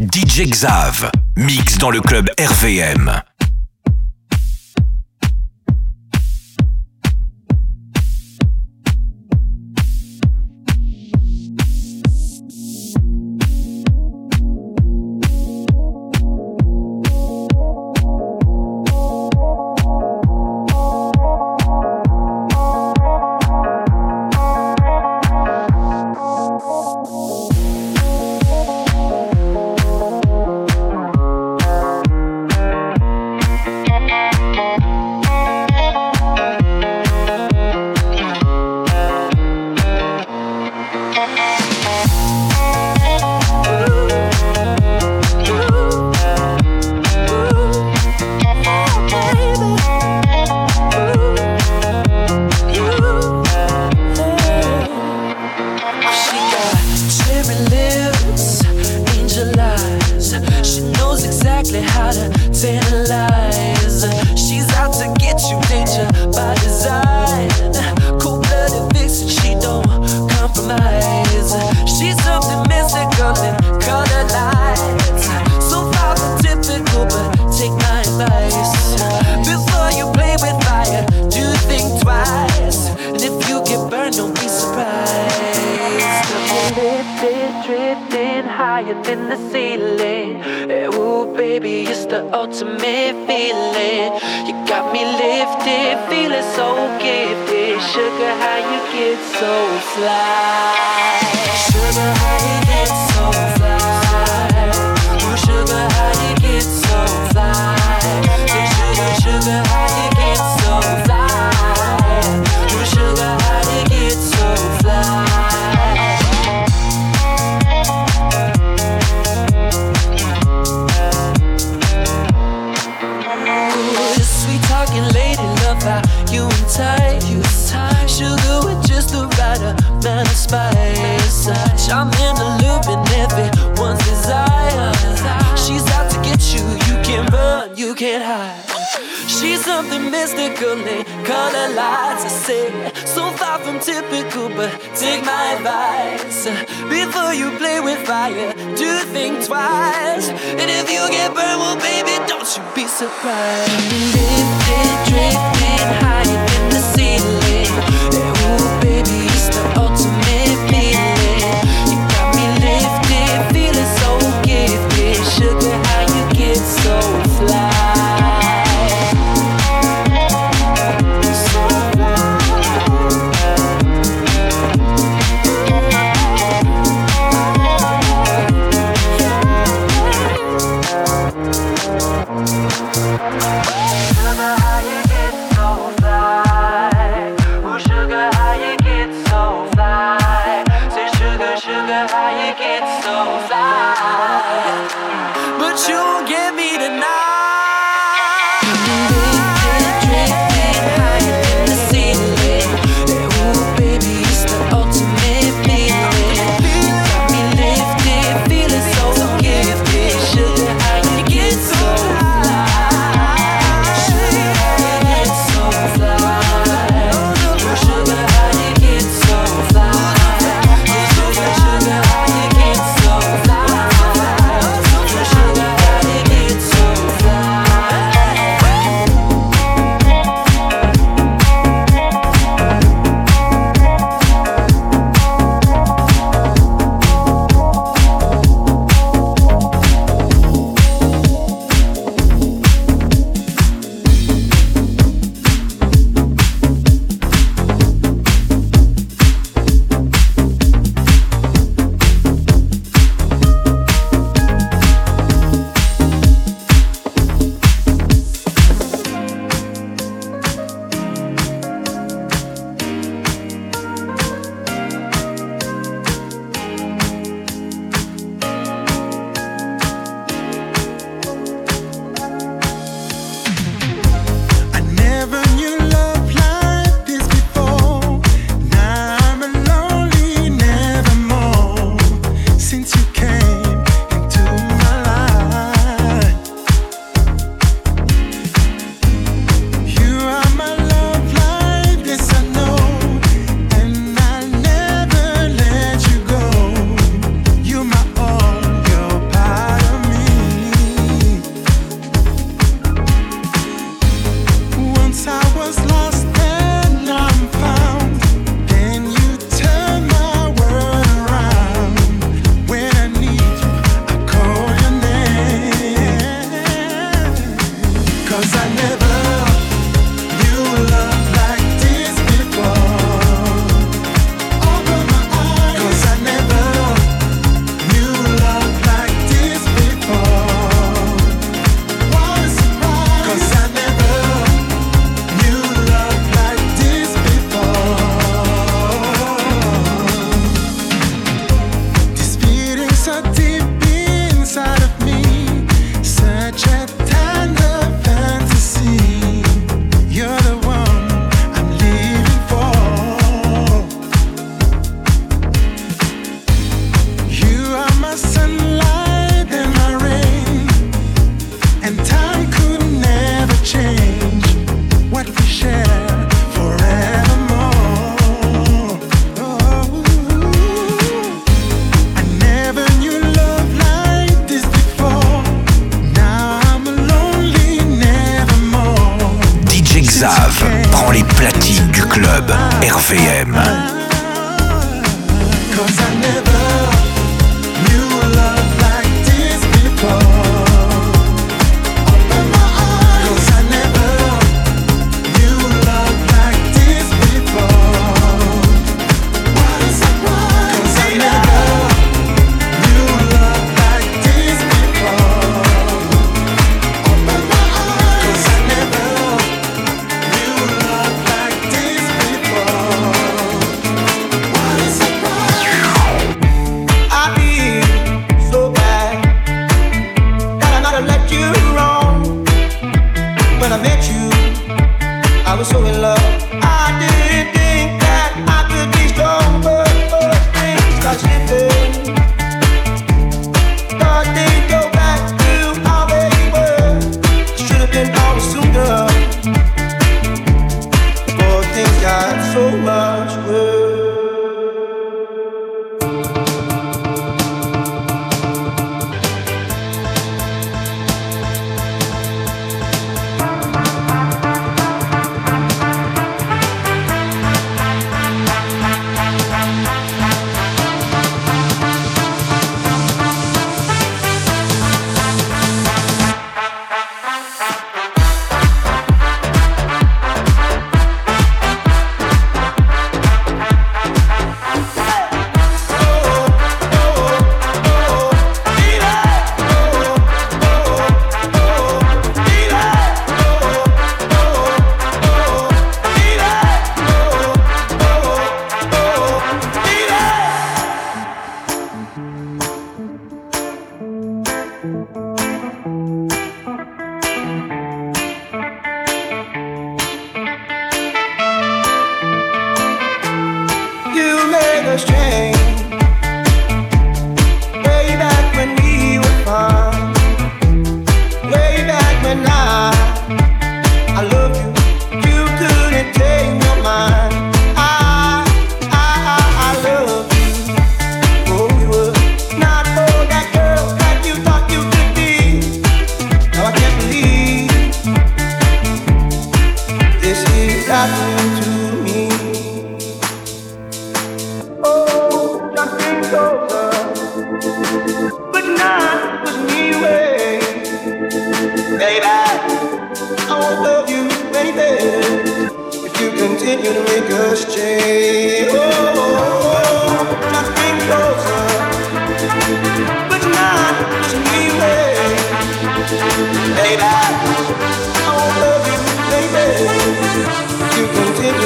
DJ Xav, mix dans le club RVM. fire. Do think twice. And if you get burned, well, baby, don't you be surprised.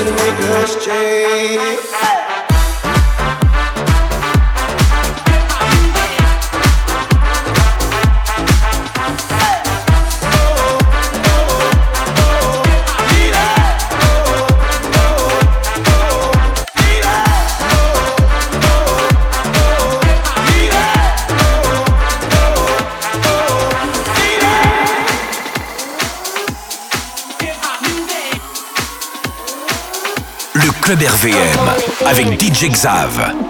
To make us change. Avec DJ Xav.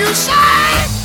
you say?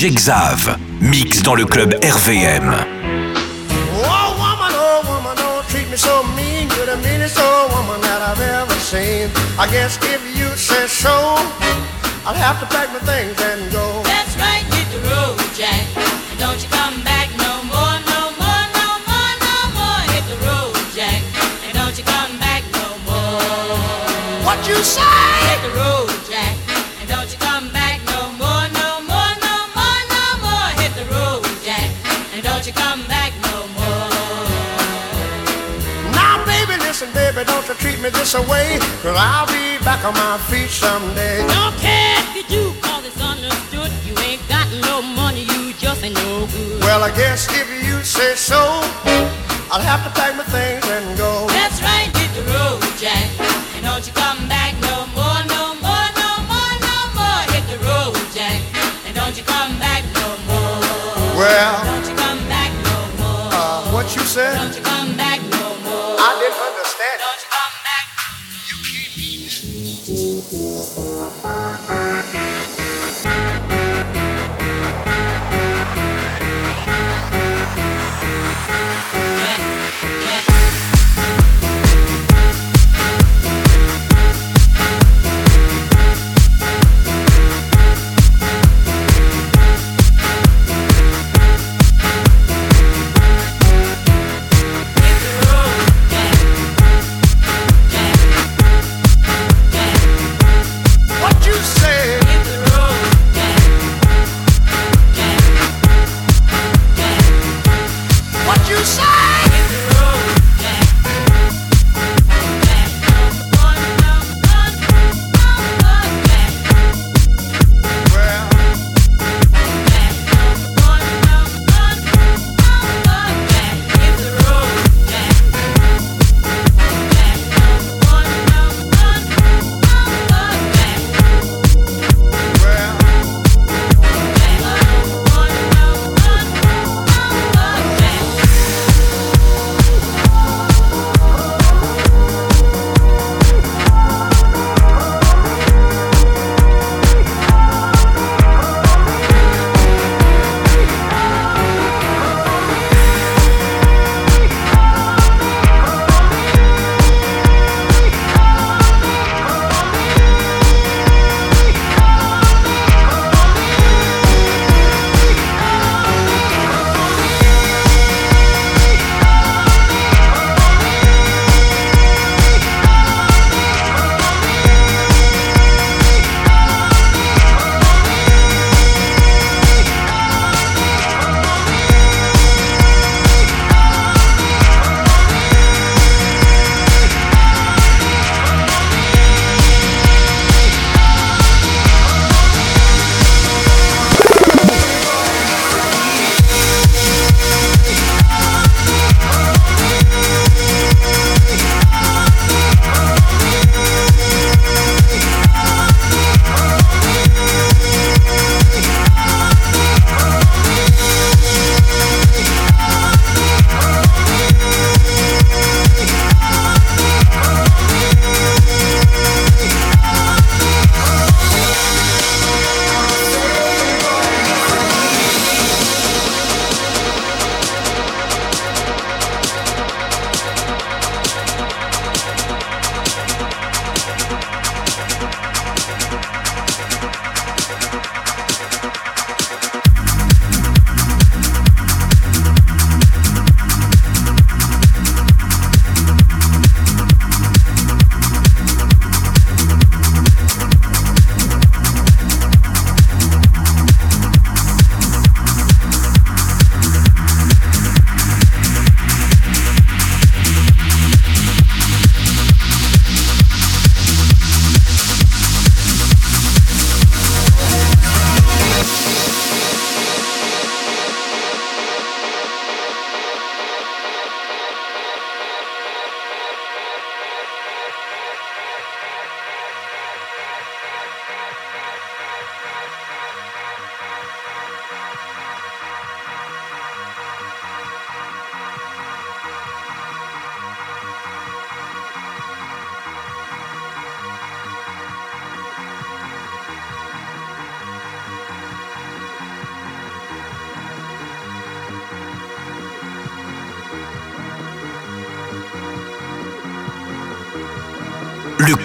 Xav, mix dans le club RVM. Oh woman, oh woman, don't treat me so mean. You're the meanest old woman that I've ever seen. I guess if you say so, I'll have to pack my things and go. That's right, hit the road, Jack. Don't you come back no more, no more, no more, no more. Hit the road, Jack. And don't you come back no more. What you say? This away. Cause I'll be back on my feet someday. Don't care if you do, cause it's understood. You ain't got no money, you just ain't no good. Well, I guess if you say so, I'll have to pack my things and go. That's right, hit the road, Jack. And don't you come back no more, no more, no more, no more. Hit the road, Jack. And don't you come back no more. Well,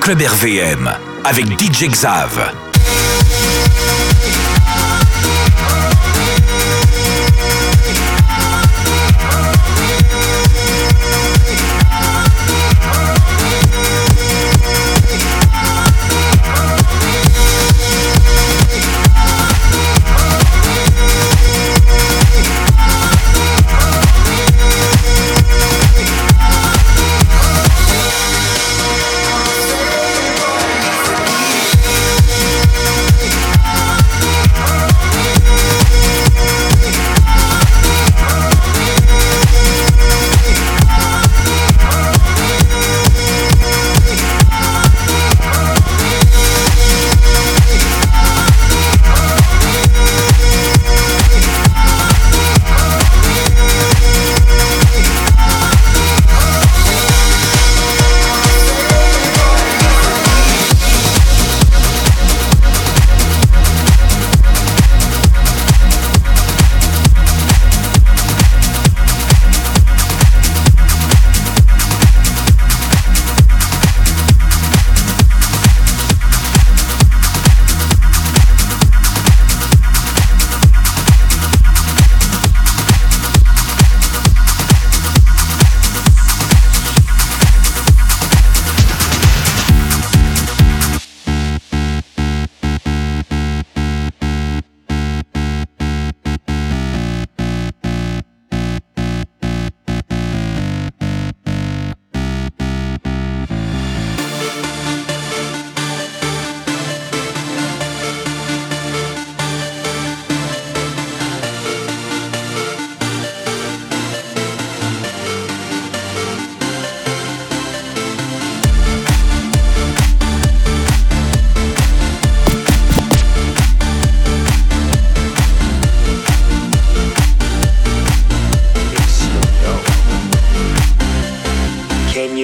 club RVM avec DJ Xav.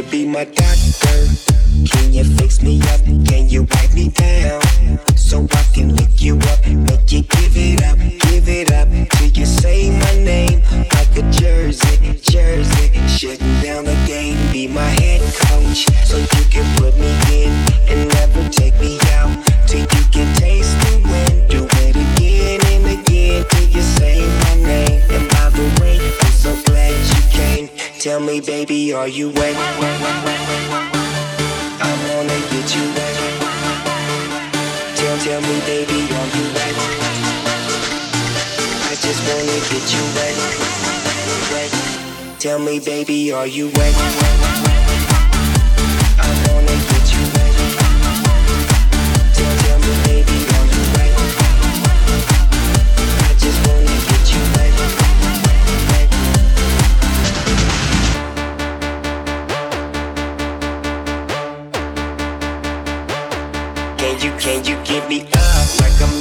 be my doctor? Can you fix me up? Can you wipe me down? So I can lick you up, make you give it up, give it up. Till you say my name like a jersey, jersey. Shutting down the game, be my head coach. So you can put me in and never take me out. Till you can taste it. Tell me, baby, are you wet? I wanna get you wet. Tell, tell me, baby, are you wet? I just wanna get you wet. wet. Tell me, baby, are you wet? you, can you give me up like a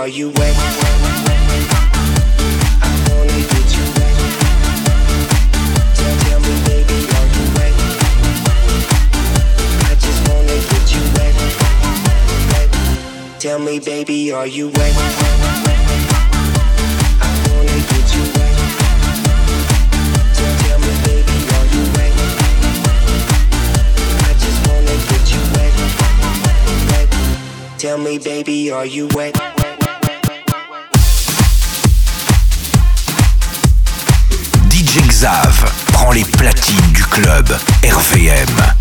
are you wet? I wanna get you wet. Tell me, baby, are you wet? I just wanna get you wet. Tell me, baby, are you wet? I wanna get you wet. Tell me, baby, are you wet? Les platines du club RVM.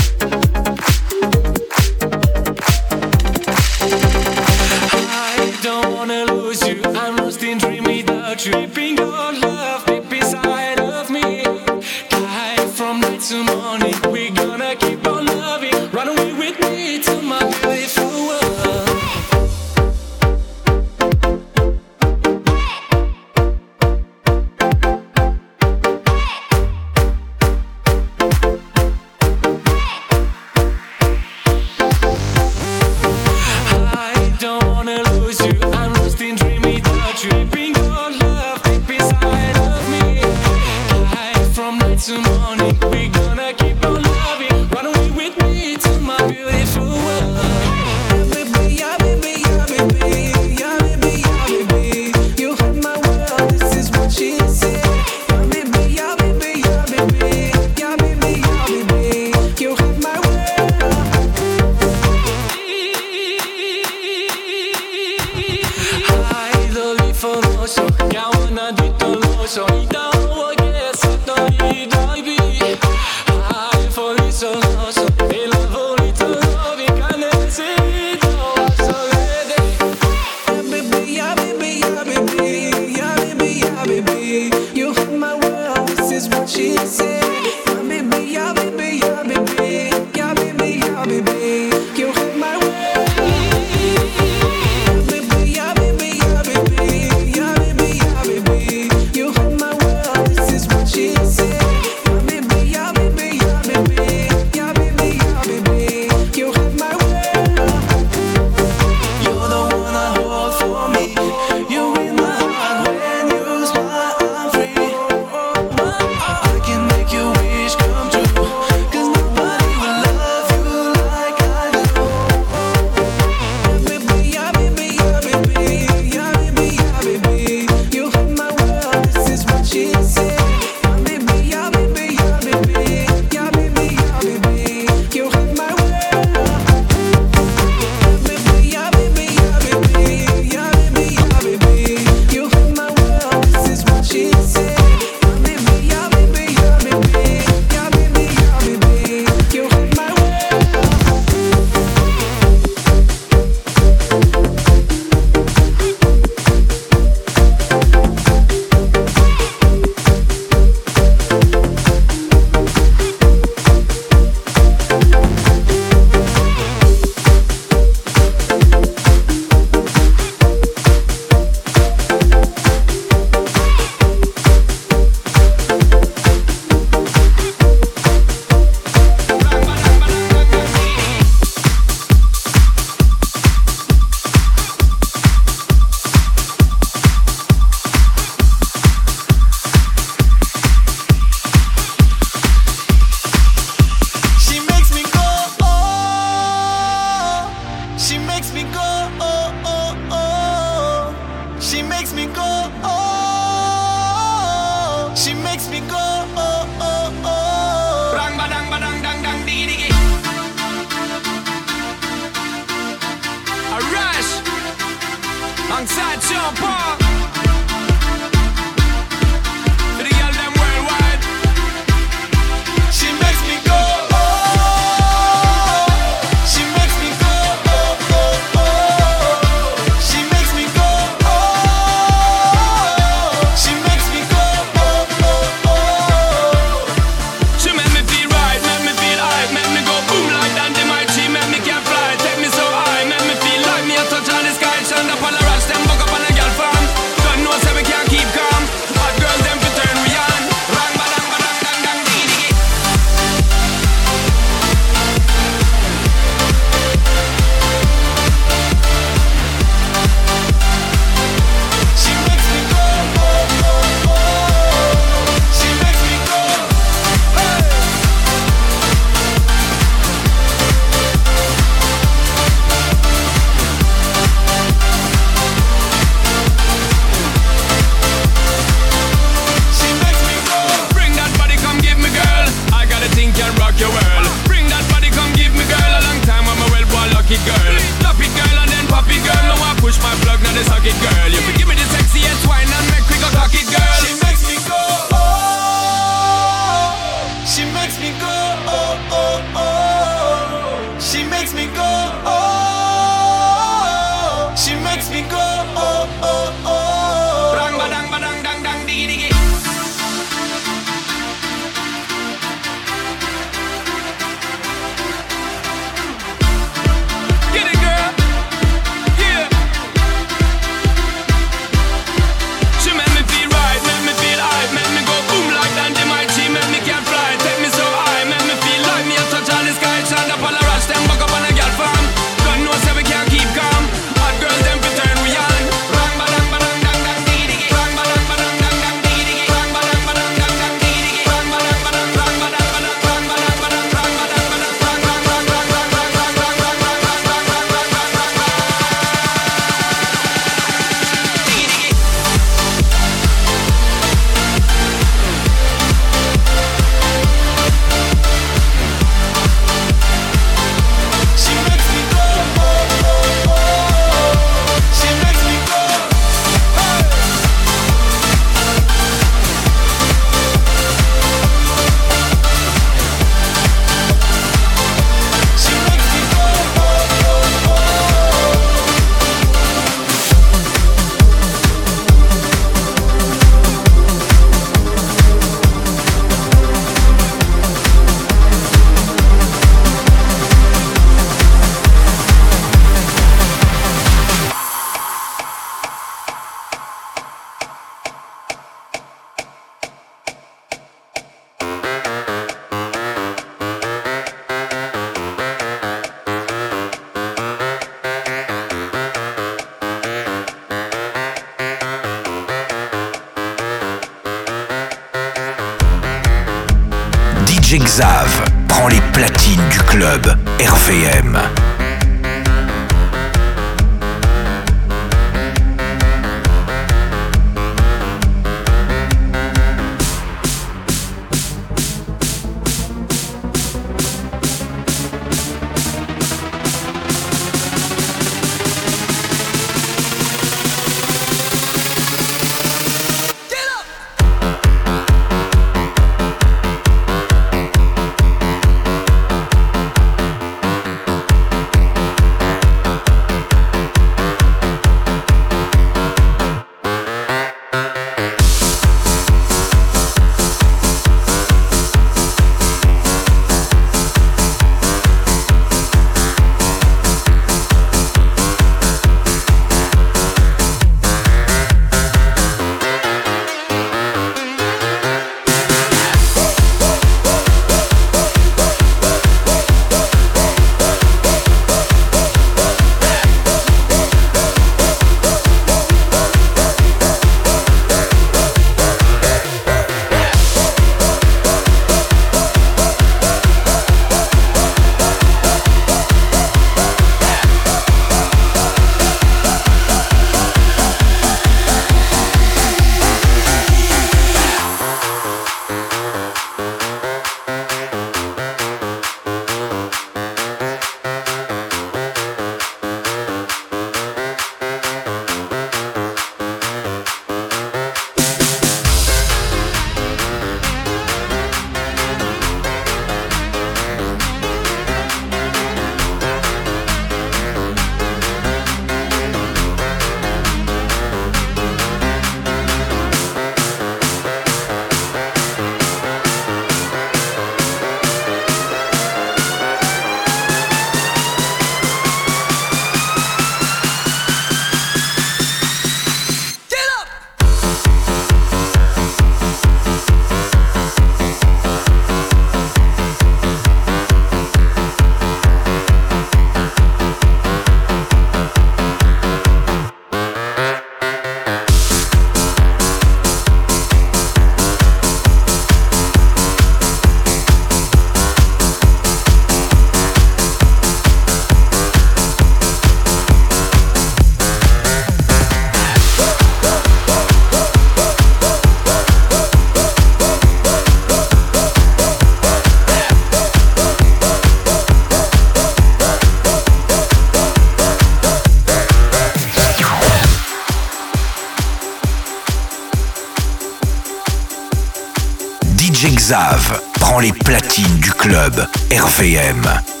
Xav prend les platines du club RVM.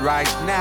Right now.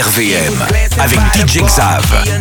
RVM avec DJ Xav.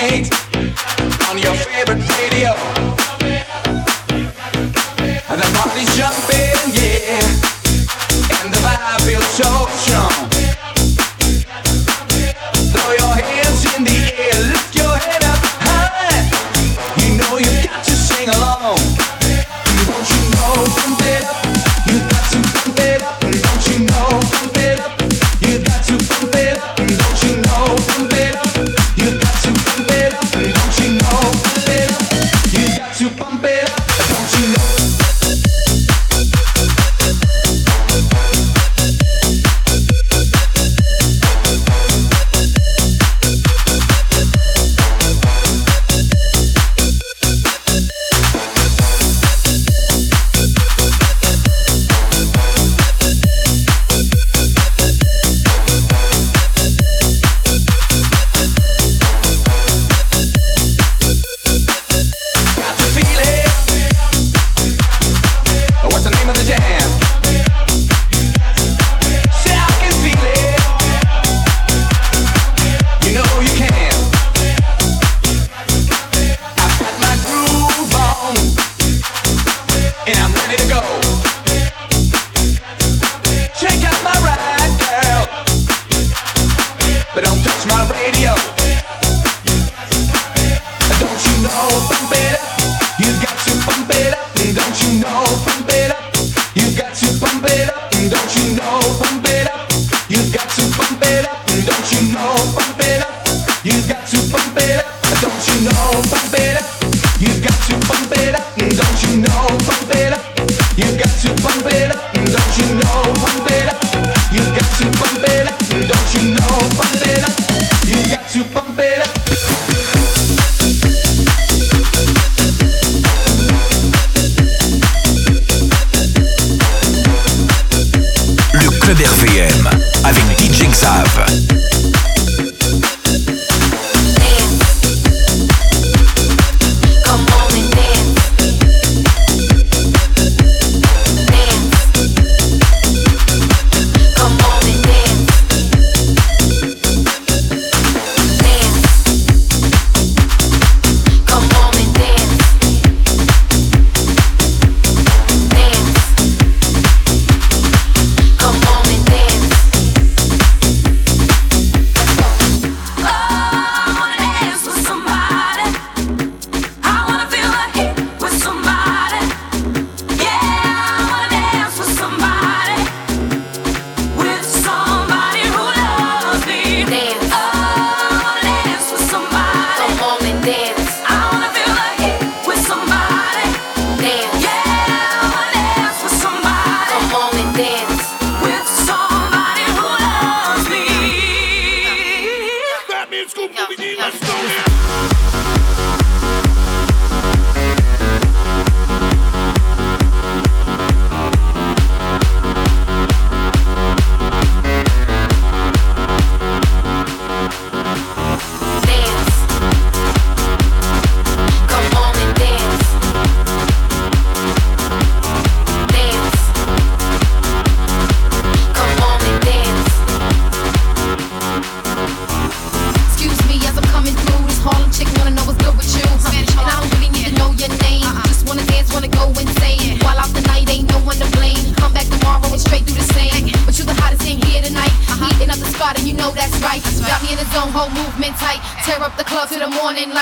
night on your favorite radio.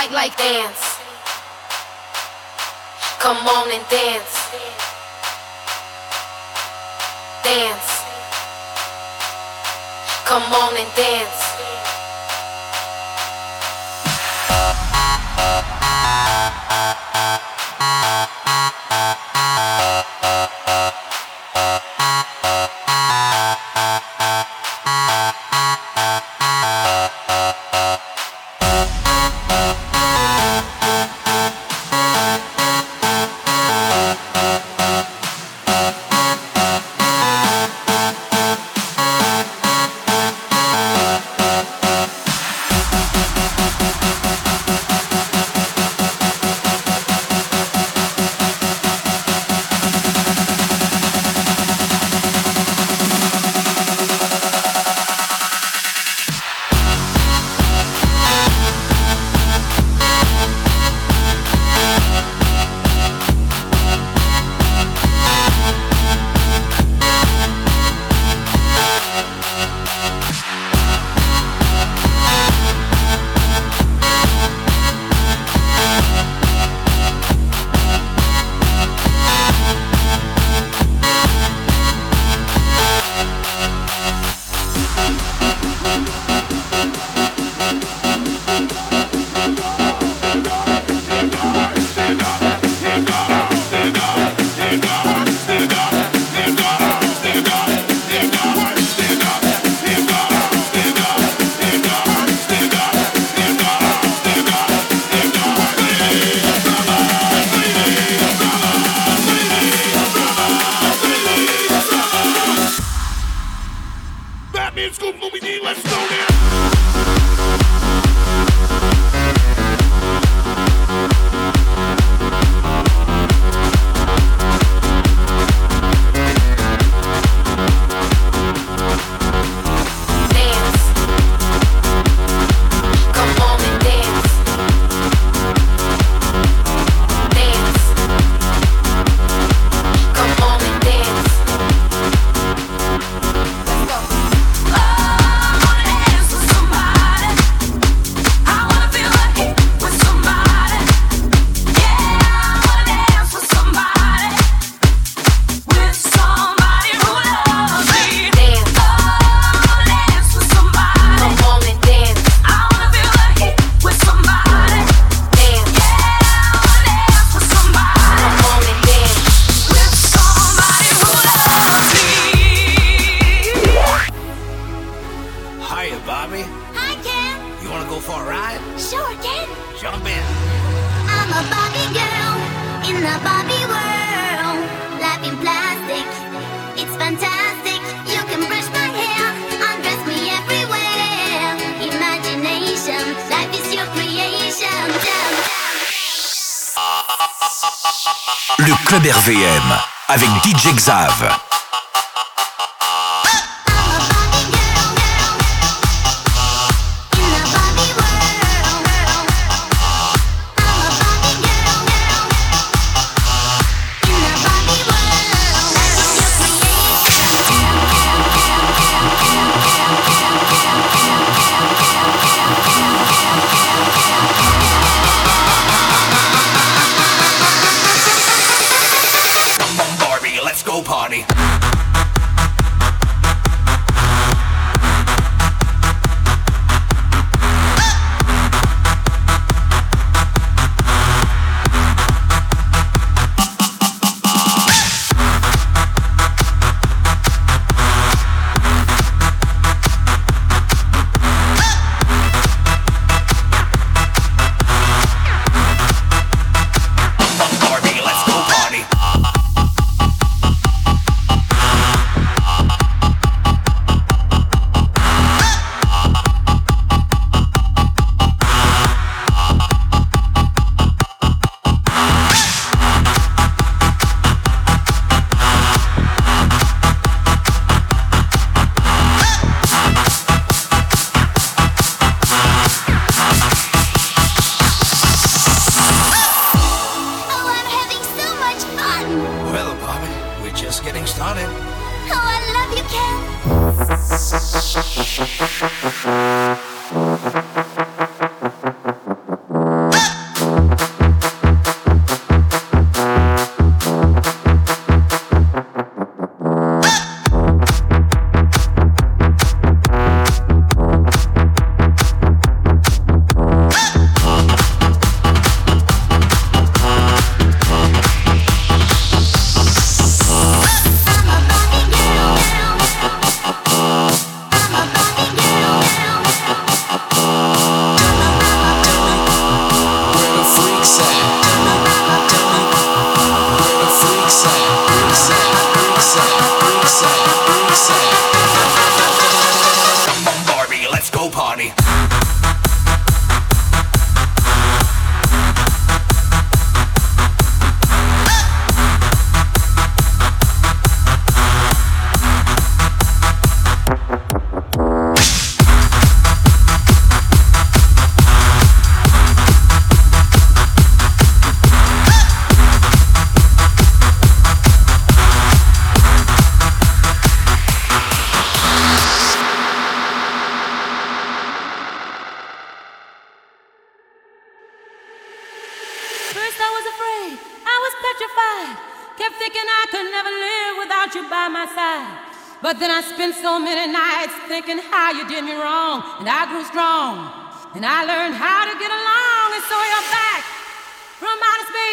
nightlife dance. Come on and dance. Dance. Come on and dance. Uh, uh, uh,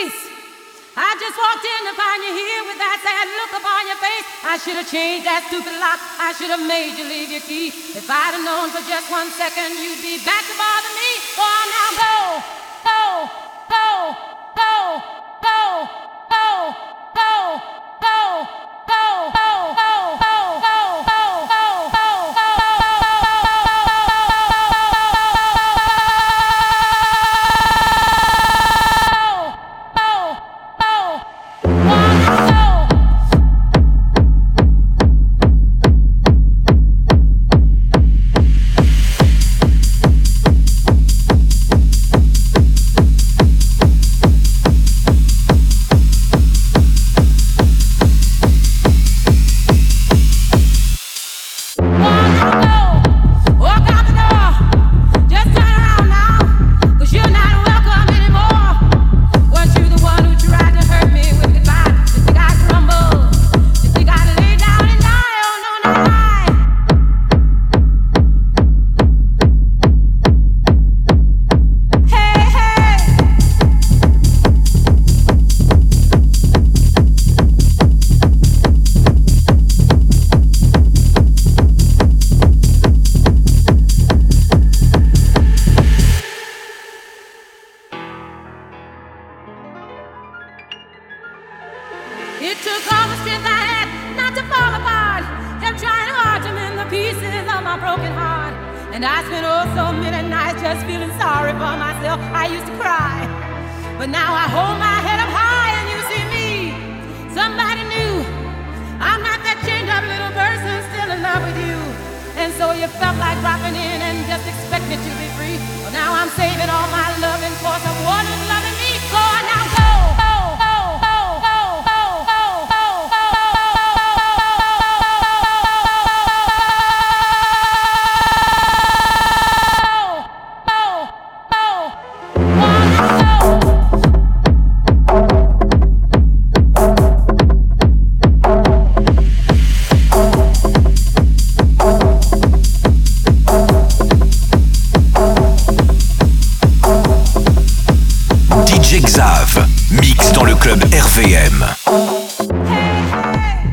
face. I just walked in to find you here with that sad look upon your face. I should have changed that stupid lock. I should have made you leave your key. If I'd have known for just one second you'd be back to bother me. Well, now go, go, go, go, go, go, go, go, go, go, go, go, go, go.